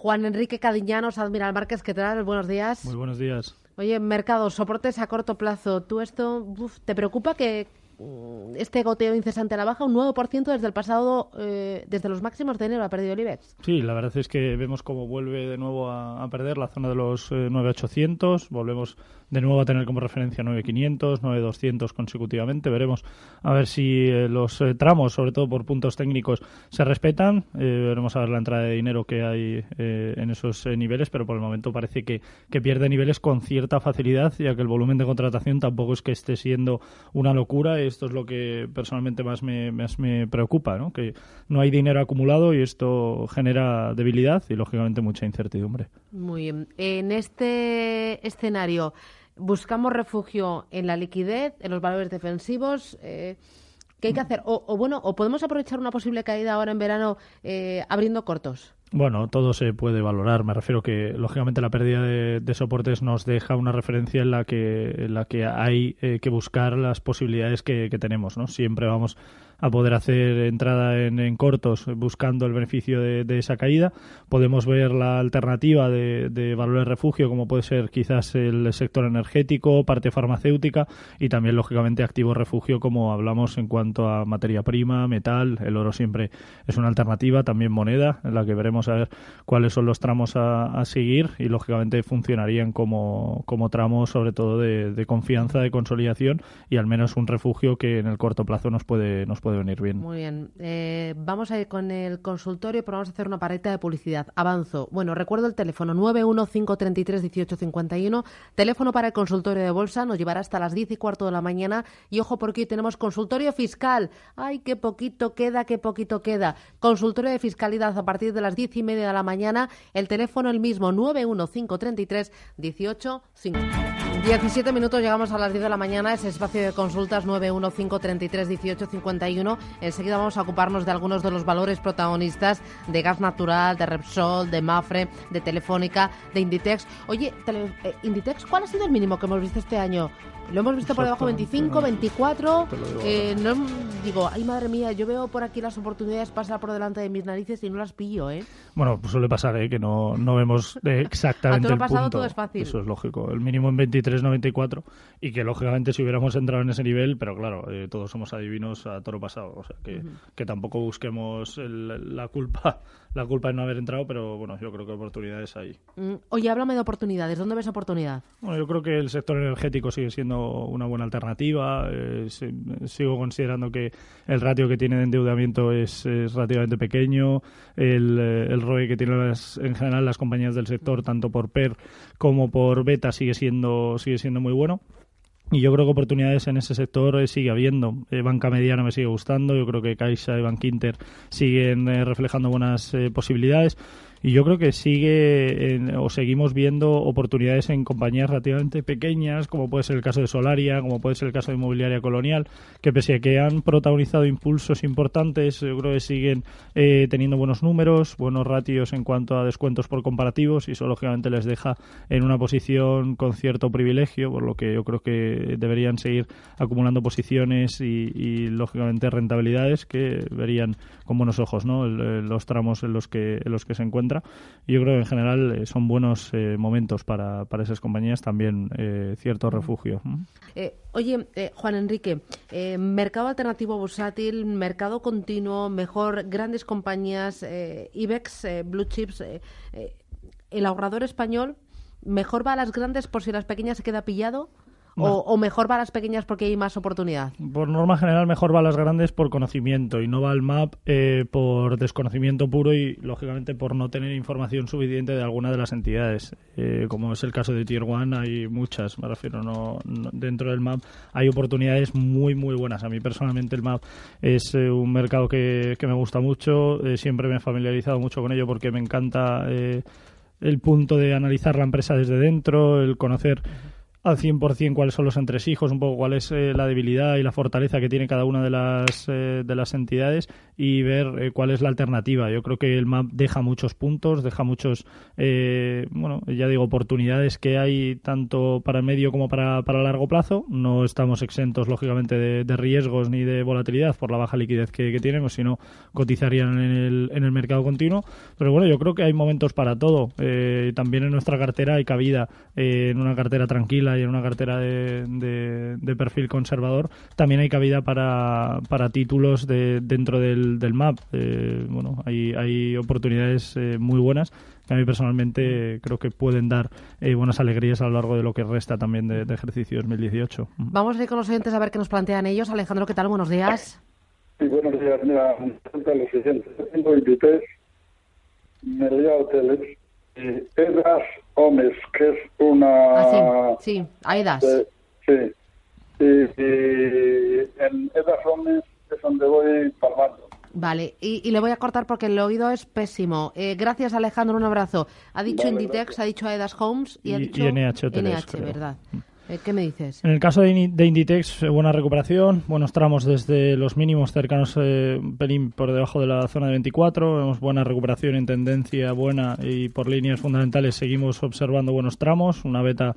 Juan Enrique Cadiñanos, Admiral Márquez, ¿qué tal? Buenos días. Muy buenos días. Oye, mercado, soportes a corto plazo. ¿Tú esto te preocupa que este goteo incesante a la baja, un 9% desde el pasado, eh, desde los máximos de enero ha perdido el IBEX. Sí, la verdad es que vemos cómo vuelve de nuevo a, perder la zona de los 9.800, eh, volvemos de nuevo a tener como referencia 9.500, 9.200 consecutivamente. Veremos a ver si eh, los eh, tramos, sobre todo por puntos técnicos, se respetan. Veremos a ver la entrada de dinero que hay en esos niveles, pero por el momento parece que, que pierde niveles con cierta facilidad, ya que el volumen de contratación tampoco es que esté siendo una locura. Esto es lo que personalmente más me, más me preocupa, ¿no? que no hay dinero acumulado y esto genera debilidad y, lógicamente, mucha incertidumbre. Muy bien. En este escenario, buscamos refugio en la liquidez, en los valores defensivos. Eh, ¿Qué hay que hacer? O, bueno, o podemos aprovechar una posible caída ahora en verano eh, abriendo cortos. Bueno, todo se puede valorar. Me refiero que, lógicamente, la pérdida de, soportes nos deja una referencia en la que, en la que hay eh, que buscar las posibilidades que, que tenemos. ¿no? Siempre vamos a poder hacer entrada en, cortos buscando el beneficio de, esa caída. Podemos ver la alternativa de, de valores refugio, como puede ser quizás el sector energético, parte farmacéutica y también, lógicamente, activo refugio, como hablamos en cuanto a materia prima, metal. El oro siempre es una alternativa, también moneda, en la que veremos a ver cuáles son los tramos a, seguir y, lógicamente, funcionarían como, como tramos, sobre todo de, confianza, de consolidación y al menos un refugio que en el corto plazo nos puede venir bien. Muy bien. Eh, vamos a ir con el consultorio, pero vamos a hacer una pareta de publicidad. Avanzo. Bueno, recuerdo el teléfono 915331851. Teléfono para el consultorio de bolsa. Nos llevará hasta las 10 y cuarto de la mañana. Y ojo, porque hoy tenemos consultorio fiscal. Ay, qué poquito queda, qué poquito queda. Consultorio de fiscalidad a partir de las 10 y media de la mañana. El teléfono el mismo, 915331851. 17 minutos, llegamos a las 10 de la mañana, ese espacio de consultas 915331851. Enseguida vamos a ocuparnos de algunos de los valores protagonistas de gas natural, de Repsol, de Mafre, de Telefónica, de Inditex. Oye, eh, Inditex, ¿cuál ha sido el mínimo que hemos visto este año? Lo hemos visto por debajo 25, 24. Eh, no, digo, ay madre mía, yo veo por aquí las oportunidades pasar por delante de mis narices y no las pillo, ¿eh? Bueno, pues suele pasar, ¿eh? Que no, no vemos exactamente a el pasado punto. todo es fácil. Eso es lógico. El mínimo en 23.94 y que lógicamente si hubiéramos entrado en ese nivel, pero claro, eh, todos somos adivinos a toro pasado, o sea que, que tampoco busquemos la culpa la culpa de no haber entrado, pero bueno, yo creo que oportunidades hay. Mm, oye, háblame de oportunidades. ¿Dónde ves oportunidad? Bueno, yo creo que el sector energético sigue siendo una buena alternativa. Eh, sigo considerando que el ratio que tiene de endeudamiento es, relativamente pequeño. El, eh, el ROE que tienen en general las compañías del sector, tanto por PER como por beta, sigue siendo, sigue siendo muy bueno. Y yo creo que oportunidades en ese sector eh, sigue habiendo. Eh, banca mediana me sigue gustando. Yo creo que Caixa y Bankinter siguen eh, reflejando buenas posibilidades. Y yo creo que sigue o seguimos viendo oportunidades en compañías relativamente pequeñas, como puede ser el caso de Solaria, como puede ser el caso de Inmobiliaria Colonial, que pese a que han protagonizado impulsos importantes, yo creo que siguen eh, teniendo buenos números, buenos ratios en cuanto a descuentos por comparativos y eso lógicamente les deja en una posición con cierto privilegio, por lo que yo creo que deberían seguir acumulando posiciones y, lógicamente rentabilidades que verían con buenos ojos ¿no? los tramos en los que en los que se encuentran y yo creo que en general eh, son buenos eh, momentos para, para esas compañías, también eh, cierto refugio. oye, Juan Enrique, mercado alternativo bursátil, mercado continuo, mejor grandes compañías, IBEX, Blue Chips, el ahorrador español, ¿mejor va a las grandes por si las pequeñas se queda pillado? O, mejor va a las pequeñas porque hay más oportunidad? Por norma general, mejor va a las grandes por conocimiento y no va al MAP eh, por desconocimiento puro y, lógicamente, por no tener información suficiente de alguna de las entidades. Eh, como es el caso de Tier One, hay muchas, me refiero, no, dentro del MAP hay oportunidades muy, muy buenas. A mí, personalmente, el MAP es eh, un mercado que, que, me gusta mucho. siempre me he familiarizado mucho con ello porque me encanta el punto de analizar la empresa desde dentro, el conocer al 100% cuáles son los entresijos, un poco cuál es eh, la debilidad y la fortaleza que tiene cada una de las, eh, de las entidades y ver eh, cuál es la alternativa. Yo creo que el MAP deja muchos puntos, deja muchos, bueno, ya digo, oportunidades que hay tanto para medio como para, para largo plazo. No estamos exentos, lógicamente, de, riesgos ni de volatilidad por la baja liquidez que, que tienen, o si no, cotizarían en el, en el mercado continuo. Pero bueno, yo creo que hay momentos para todo. también en nuestra cartera hay cabida en una cartera tranquila y en una cartera de, de, perfil conservador, también hay cabida para, para títulos de, dentro del, del MAP. Eh, bueno, hay, hay oportunidades eh, muy buenas que a mí personalmente creo que pueden dar eh, buenas alegrías a lo largo de lo que resta también de, ejercicio 2018. Vamos a ir con los oyentes a ver qué nos plantean ellos. Alejandro, ¿qué tal? Buenos días. Sí, buenos días. Mira, lo siguiente. Tengo 23, Hoteles, Edas Homes, que es una... Ah, sí, sí, Aidas. sí, y, en Edas Homes es donde voy palmando. Vale, y, le voy a cortar porque el oído es pésimo. Eh, gracias, Alejandro, un abrazo. Ha dicho Inditex, ha dicho Edas Homes y, ha dicho NH, NH ¿verdad? Eh, ¿Qué me dices? En el caso de, Inditex, eh, buena recuperación, buenos tramos desde los mínimos cercanos, eh, por debajo de la zona de 24. Vemos buena recuperación en tendencia buena y por líneas fundamentales seguimos observando buenos tramos. Una beta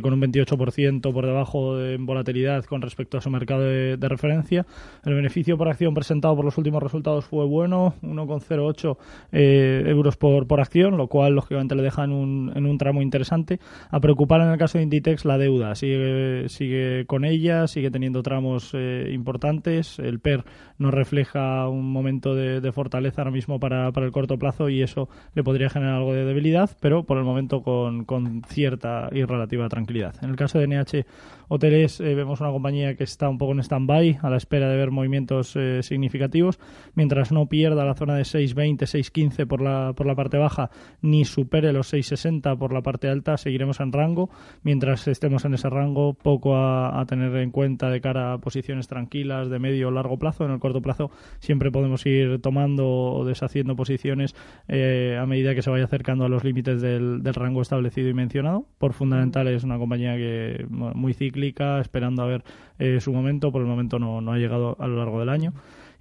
con un 28% por debajo de volatilidad con respecto a su mercado de, referencia. El beneficio por acción presentado por los últimos resultados fue bueno, 1,08 euros por, por acción, lo cual lógicamente le deja en un, en un tramo interesante. A preocupar en el caso de Inditex la deuda sigue, sigue con ella, sigue teniendo tramos eh, importantes. El PER nos refleja un momento de, fortaleza ahora mismo para, para, el corto plazo y eso le podría generar algo de debilidad, pero por el momento con, con cierta y relativa tranquilidad. En el caso de NH Hoteles, eh, vemos una compañía que está un poco en stand-by a la espera de ver movimientos eh, significativos, mientras no pierda la zona de 6.20, 6.15 por la, por la parte baja, ni supere los 6.60 por la parte alta, seguiremos en rango. Mientras estemos en ese rango, poco a, tener en cuenta de cara a posiciones tranquilas de medio o largo plazo. En el corto plazo siempre podemos ir tomando o deshaciendo posiciones eh, a medida que se vaya acercando a los límites del, del rango establecido y mencionado. Por fundamental es una compañía que muy cíclica, esperando a ver eh, su momento. Por el momento no, no ha llegado a lo largo del año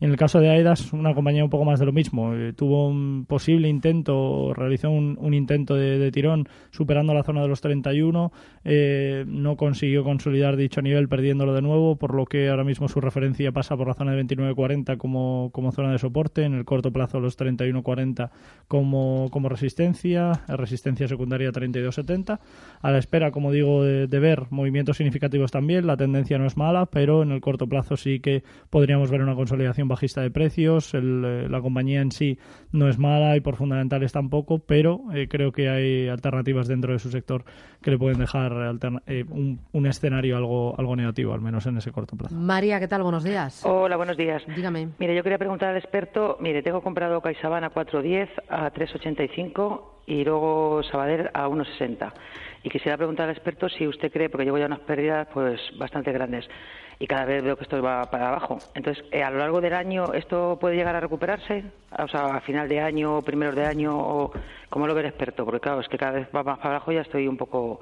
en el caso de AEDAS, una compañía un poco más de lo mismo. Eh, tuvo un posible intento, realizó un, intento de, tirón superando la zona de los 31. Eh, no consiguió consolidar dicho nivel perdiéndolo de nuevo, por lo que ahora mismo su referencia pasa por la zona de 29.40 como, como zona de soporte. En el corto plazo los 31.40 como, como resistencia. Resistencia secundaria 32.70. A la espera, como digo, de, de ver movimientos significativos también. La tendencia no es mala, pero en el corto plazo sí que podríamos ver una consolidación bajista de precios. Eh, la compañía en sí no es mala y por fundamentales tampoco, pero eh, creo que hay alternativas dentro de su sector que le pueden dejar eh, un, escenario algo, algo negativo, al menos en ese corto plazo. María, ¿qué tal? Buenos días. Hola, buenos días. Dígame. Mire, yo quería preguntar al experto, mire, tengo comprado CaixaBank a 4.10, a 3.85 y luego Sabadell a 1.60. Y quisiera preguntar al experto si usted cree, porque llevo ya unas pérdidas pues bastante grandes, y cada vez veo que esto va para abajo. Entonces, eh, a lo largo del año, ¿esto puede llegar a recuperarse? O sea, a final de año, primeros de año, o ¿cómo lo ve el experto? Porque claro, es que cada vez va más para abajo y ya estoy un poco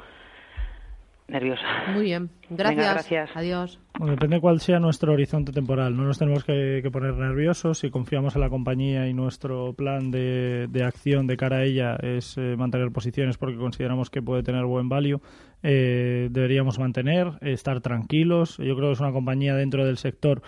nerviosa. Muy bien, gracias. gracias. Adiós. depende cuál sea nuestro horizonte temporal. No nos tenemos que, poner nerviosos. Si confiamos en la compañía y nuestro plan de, acción de cara a ella es eh, mantener posiciones porque consideramos que puede tener buen value, eh, deberíamos mantener, estar tranquilos. Yo creo que es una compañía dentro del sector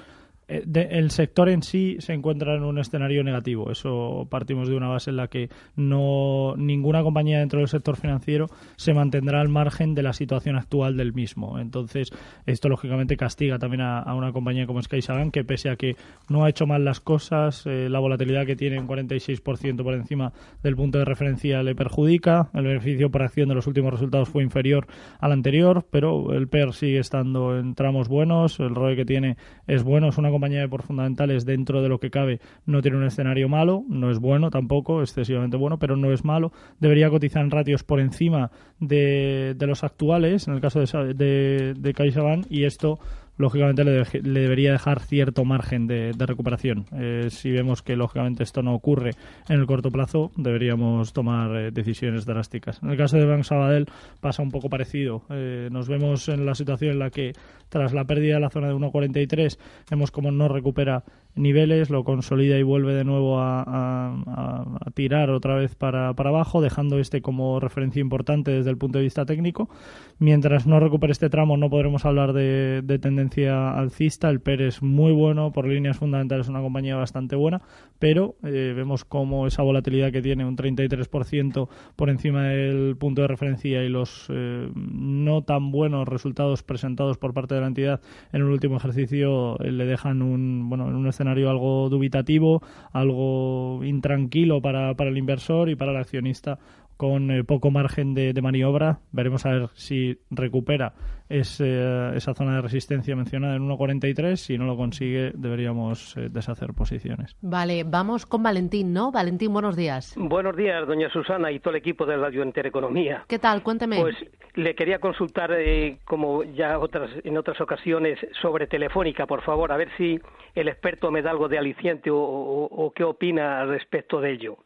eh, el sector en sí se encuentra en un escenario negativo. Eso partimos de una base en la que no ninguna compañía dentro del sector financiero se mantendrá al margen de la situación actual del mismo. Entonces, esto lógicamente castiga también a, una compañía como SkySagan que pese a que no ha hecho mal las cosas, eh, la volatilidad que tiene un 46% por encima del punto de referencia le perjudica. El beneficio por acción de los últimos resultados fue inferior al anterior, pero el PER sigue estando en tramos buenos, el ROE que tiene es bueno, es una compañía de por fundamentales dentro de lo que cabe no tiene un escenario malo, no es bueno tampoco, excesivamente bueno, pero no es malo. Debería cotizar en ratios por encima de, de los actuales, en el caso de, de, de CaixaBank, y esto lógicamente le, debería dejar cierto margen de, recuperación. Eh, si vemos que lógicamente esto no ocurre en el corto plazo, deberíamos tomar eh, decisiones drásticas. En el caso de Bank Sabadell pasa un poco parecido. Eh, nos vemos en la situación en la que tras la pérdida de la zona de 1.43 vemos como no recupera niveles, lo consolida y vuelve de nuevo a, tirar otra vez para, para, abajo, dejando este como referencia importante desde el punto de vista técnico. Mientras no recupere este tramo no podremos hablar de, tendencia alcista. El PER es muy bueno, por líneas fundamentales es una compañía bastante buena, pero eh, vemos como esa volatilidad que tiene un 33% por encima del punto de referencia y los eh, no tan buenos resultados presentados por parte de la entidad en el último ejercicio eh, le dejan un, bueno, en un escenario algo dubitativo, algo intranquilo para, para el inversor y para el accionista con eh, poco margen de, maniobra. Veremos a ver si recupera ese, esa zona de resistencia mencionada en 1.43. Si no lo consigue, deberíamos eh, deshacer posiciones. Vale, vamos con Valentín, ¿no? Valentín, buenos días. Buenos días, doña Susana y todo el equipo de Radio Intereconomía. ¿Qué tal? Cuénteme. Pues le quería consultar, eh, como ya otras, en otras ocasiones, sobre Telefónica, por favor, a ver si el experto me da algo de aliciente o qué opina respecto de ello.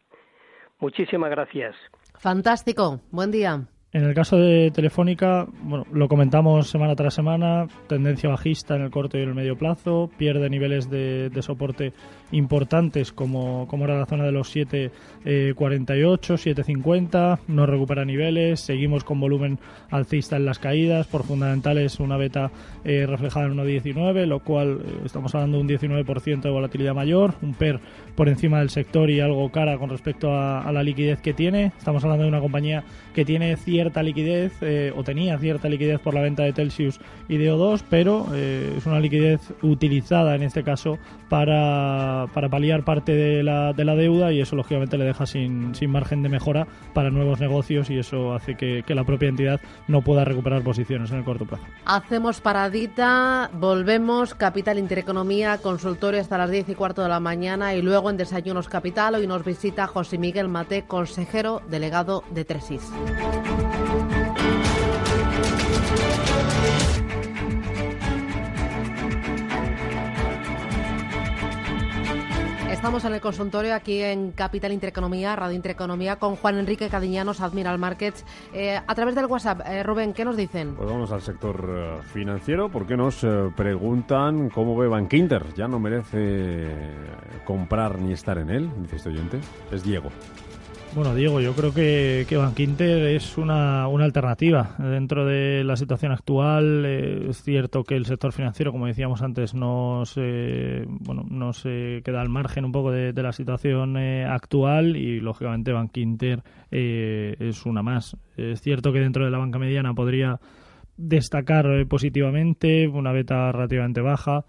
Muchísimas gracias. Fantástico. Buen día. En el caso de Telefónica, bueno, lo comentamos semana tras semana, tendencia bajista en el corto y en el medio plazo, pierde niveles de, soporte importantes como, como, era la zona de los 7.48, eh, 7.50, no recupera niveles, seguimos con volumen alcista en las caídas, por fundamentales una beta eh, reflejada en 1.19, lo cual eh, estamos hablando de un 19% de volatilidad mayor, un PER por encima del sector y algo cara con respecto a, a la liquidez que tiene, estamos hablando de una compañía que tiene cierta liquidez eh, o tenía cierta liquidez por la venta de Telsius y de O2, pero eh, es una liquidez utilizada en este caso para, para paliar parte de la, de la deuda y eso lógicamente le deja sin, sin margen de mejora para nuevos negocios y eso hace que, que la propia entidad no pueda recuperar posiciones en el corto plazo. Hacemos paradita, volvemos, Capital Intereconomía, consultorio hasta las 10 y cuarto de la mañana y luego en Desayunos Capital hoy nos visita José Miguel Mate, consejero delegado de Tresis. Estamos en el consultorio aquí en Capital Intereconomía, Radio Intereconomía, con Juan Enrique Cadiñanos, Admiral Markets. Eh, a través del WhatsApp, eh, Rubén, ¿qué nos dicen? Pues vamos al sector eh, financiero, porque nos preguntan cómo ve Bankinter. Ya no merece comprar ni estar en él, dice este oyente. Es Diego. Bueno, Diego, yo creo que, que Bankinter es una, una alternativa. Dentro de la situación actual, eh, es cierto que el sector financiero, como decíamos antes, no se, bueno, no se queda al margen un poco de, la situación eh, actual y, lógicamente, Bankinter eh, es una más. Es cierto que dentro de la banca mediana podría destacar positivamente una beta relativamente baja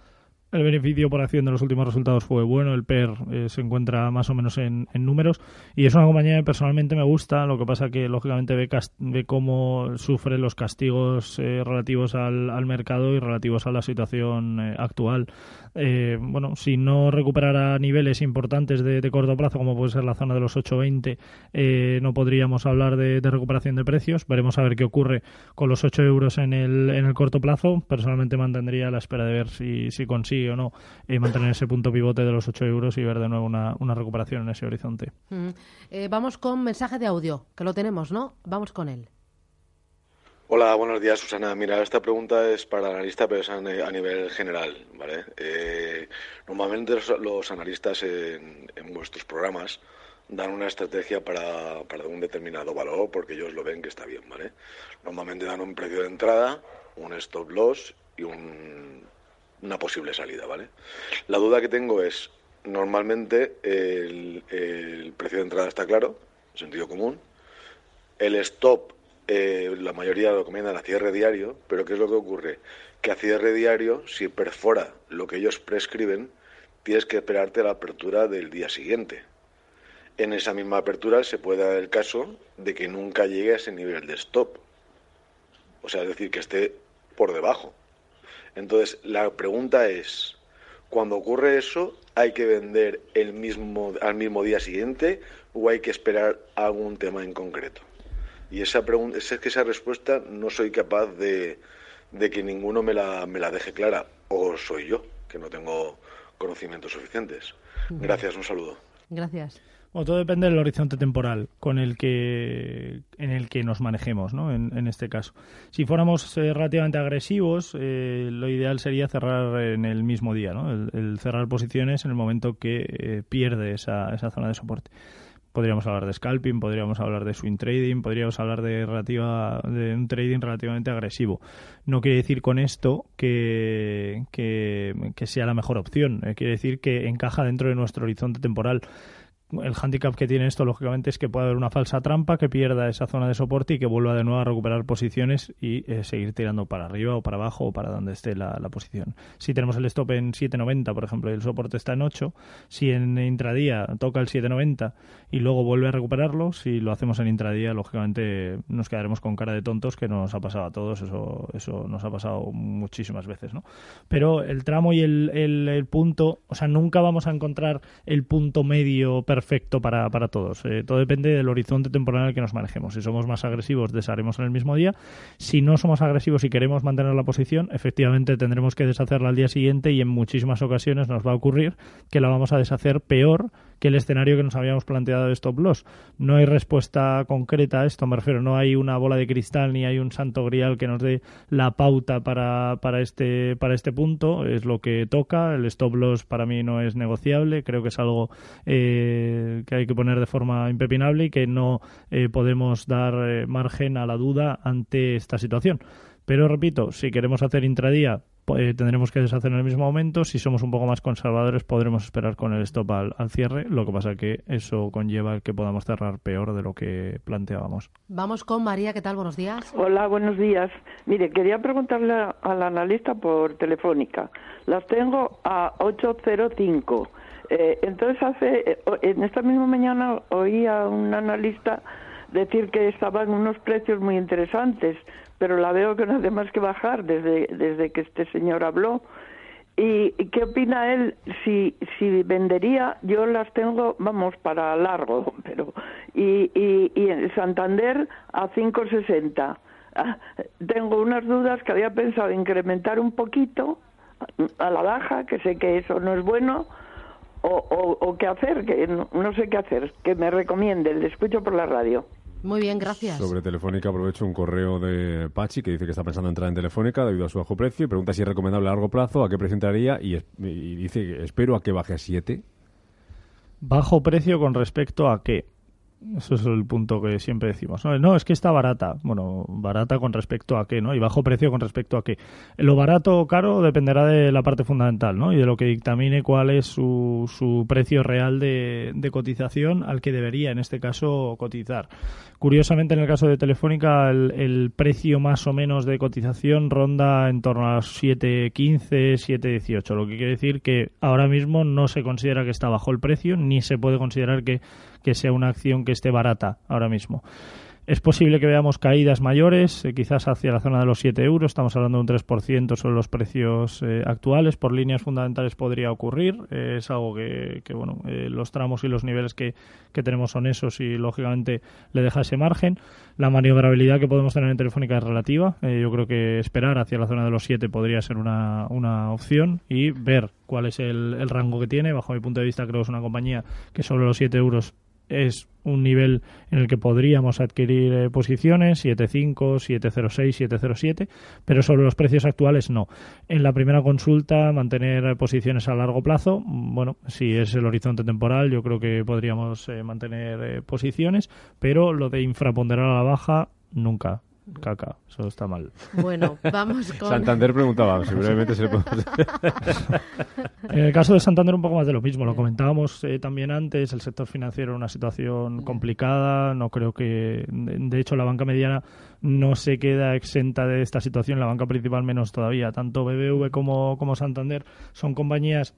el beneficio por acción de los últimos resultados fue bueno, el PER eh, se encuentra más o menos en, números y es una compañía que personalmente me gusta, lo que pasa que lógicamente ve, ve cómo sufre los castigos eh, relativos al, al, mercado y relativos a la situación eh, actual. bueno, si no recuperara niveles importantes de, corto plazo, como puede ser la zona de los 8,20, no podríamos hablar de, recuperación de precios. Veremos a ver qué ocurre con los 8 euros en el, en el corto plazo. Personalmente mantendría la espera de ver si, si consigue o no y mantener ese punto pivote de los 8 euros y ver de nuevo una, una recuperación en ese horizonte. Eh, vamos con mensaje de audio, que lo tenemos, ¿no? Vamos con él. Hola, buenos días, Susana. Mira, esta pregunta es para el analista, pero es a nivel general, ¿vale? Eh, normalmente los, analistas en, vuestros programas dan una estrategia para, para, un determinado valor porque ellos lo ven que está bien, ¿vale? Normalmente dan un precio de entrada, un stop loss y un una posible salida, ¿vale? La duda que tengo es, normalmente el, precio de entrada está claro, sentido común, el stop eh, la mayoría lo recomiendan a cierre diario, pero ¿qué es lo que ocurre? Que a cierre diario, si perfora lo que ellos prescriben, tienes que esperarte a la apertura del día siguiente. En esa misma apertura se puede dar el caso de que nunca llegue a ese nivel de stop. O sea, es decir, que esté por debajo. Entonces, la pregunta es, cuando ocurre eso, ¿hay que vender el mismo, al mismo día siguiente o hay que esperar algún tema en concreto? Y esa pregunta, es que esa respuesta no soy capaz de, de que ninguno me la, me la deje clara, o soy yo, que no tengo conocimientos suficientes. Gracias, un saludo. Gracias. Bueno, todo depende del horizonte temporal con el que en el que nos manejemos, ¿no? En, este caso, si fuéramos eh, relativamente agresivos, eh, lo ideal sería cerrar en el mismo día, ¿no? El, cerrar posiciones en el momento que eh, pierde esa, esa zona de soporte. Podríamos hablar de scalping, podríamos hablar de swing trading, podríamos hablar de relativa de un trading relativamente agresivo. No quiere decir con esto que, sea la mejor opción. quiere decir que encaja dentro de nuestro horizonte temporal el handicap que tiene esto, lógicamente, es que puede haber una falsa trampa que pierda esa zona de soporte y que vuelva de nuevo a recuperar posiciones y eh, seguir tirando para arriba o para abajo o para donde esté la, posición. Si tenemos el stop en 7.90, por ejemplo, y el soporte está en 8, si en intradía toca el 7.90 y luego vuelve a recuperarlo, si lo hacemos en intradía, lógicamente nos quedaremos con cara de tontos, que nos ha pasado a todos, eso, eso nos ha pasado muchísimas veces, ¿no? Pero el tramo y el, el, punto, o sea, nunca vamos a encontrar el punto medio perfecto para, para todos. Eh, todo depende del horizonte temporal que nos manejemos. Si somos más agresivos, desharemos en el mismo día. Si no somos agresivos y queremos mantener la posición, efectivamente tendremos que deshacerla al día siguiente y en muchísimas ocasiones nos va a ocurrir que la vamos a deshacer peor que el escenario que nos habíamos planteado de stop loss. No hay respuesta concreta a esto, me refiero, no hay una bola de cristal ni hay un santo grial que nos dé la pauta para, para, este, para este punto, es lo que toca, el stop loss para mí no es negociable, creo que es algo eh, que hay que poner de forma impepinable y que no eh, podemos dar eh, margen a la duda ante esta situación. Pero repito, si queremos hacer intradía, eh, tendremos que deshacer en el mismo momento. Si somos un poco más conservadores, podremos esperar con el stop al, cierre. Lo que pasa que eso conlleva que podamos cerrar peor de lo que planteábamos. Vamos con María. ¿Qué tal? Buenos días. Hola, buenos días. Mire, quería preguntarle al analista por telefónica. Las tengo a 805. Eh, entonces, hace eh, en esta misma mañana oí a un analista decir que estaban unos precios muy interesantes pero la veo que no hace más que bajar desde, desde que este señor habló. ¿Y qué opina él si, si vendería? Yo las tengo, vamos, para largo, pero. Y, y, y en Santander a 5,60. Ah, tengo unas dudas que había pensado incrementar un poquito a la baja, que sé que eso no es bueno, o, o, qué hacer, que no, no, sé qué hacer, que me recomiende, le escucho por la radio. Muy bien, gracias. Sobre Telefónica aprovecho un correo de Pachi que dice que está pensando en entrar en Telefónica debido a su bajo precio y pregunta si es recomendable a largo plazo, a qué precio entraría y, y dice espero a que baje a 7. Bajo precio con respecto a qué? Eso es el punto que siempre decimos. No, es que está barata. Bueno, barata con respecto a qué, ¿no? Y bajo precio con respecto a qué. Lo barato o caro dependerá de la parte fundamental, ¿no? Y de lo que dictamine cuál es su, su precio real de, de cotización al que debería, en este caso, cotizar. Curiosamente, en el caso de Telefónica, el, precio más o menos de cotización ronda en torno a las 7.15, 7.18, lo que quiere decir que ahora mismo no se considera que está bajo el precio, ni se puede considerar que, que sea una acción que esté barata ahora mismo. Es posible que veamos caídas mayores, eh, quizás hacia la zona de los 7 euros. Estamos hablando de un 3% sobre los precios eh, actuales. Por líneas fundamentales podría ocurrir. Eh, es algo que, bueno, los tramos y los niveles que, tenemos son esos y, lógicamente, le deja ese margen. La maniobrabilidad que podemos tener en Telefónica es relativa. yo creo que esperar hacia la zona de los 7 podría ser una, una opción y ver cuál es el, el rango que tiene. Bajo mi punto de vista, creo que es una compañía que sobre los 7 euros es un nivel en el que podríamos adquirir eh, posiciones, 7.5, 7.06, 7.07, pero sobre los precios actuales no. En la primera consulta, mantener posiciones a largo plazo, mm, bueno, si es el horizonte temporal, yo creo que podríamos eh, mantener eh, posiciones, pero lo de infraponderar a la baja, nunca caca, eso está mal. Bueno, vamos con... Santander preguntaba, seguramente se le puede... en el caso de Santander un poco más de lo mismo, lo comentábamos eh, también antes, el sector financiero en una situación complicada, no creo que, de hecho la banca mediana no se queda exenta de esta situación, la banca principal menos todavía, tanto BBV como, como Santander son compañías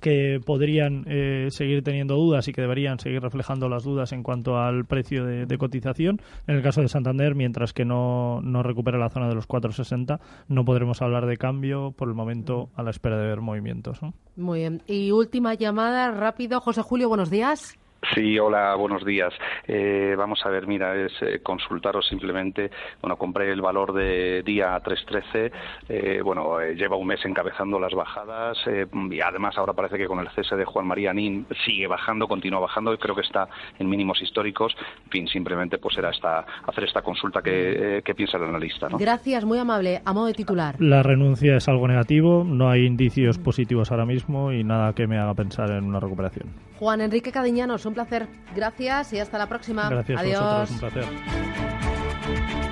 que podrían eh, seguir teniendo dudas y que deberían seguir reflejando las dudas en cuanto al precio de, cotización. En el caso de Santander, mientras que no, no recupere la zona de los 4,60, no podremos hablar de cambio por el momento a la espera de ver movimientos. Muy bien. Y última llamada, rápido. José Julio, buenos días. Sí, hola, buenos días. Eh, vamos a ver, mira, es eh, consultaros simplemente, bueno, compré el valor de día 313, eh, bueno, eh, lleva un mes encabezando las bajadas eh, y además ahora parece que con el cese de Juan María Nin sigue bajando, continúa bajando y creo que está en mínimos históricos. En fin, simplemente pues era esta, hacer esta consulta que, eh, que piensa el analista, ¿no? Gracias, muy amable. A modo de titular. La renuncia es algo negativo, no hay indicios positivos ahora mismo y nada que me haga pensar en una recuperación. Juan Enrique Cadiñanos, un placer. Gracias y hasta la próxima. Gracias Adiós. a vosotros, un placer.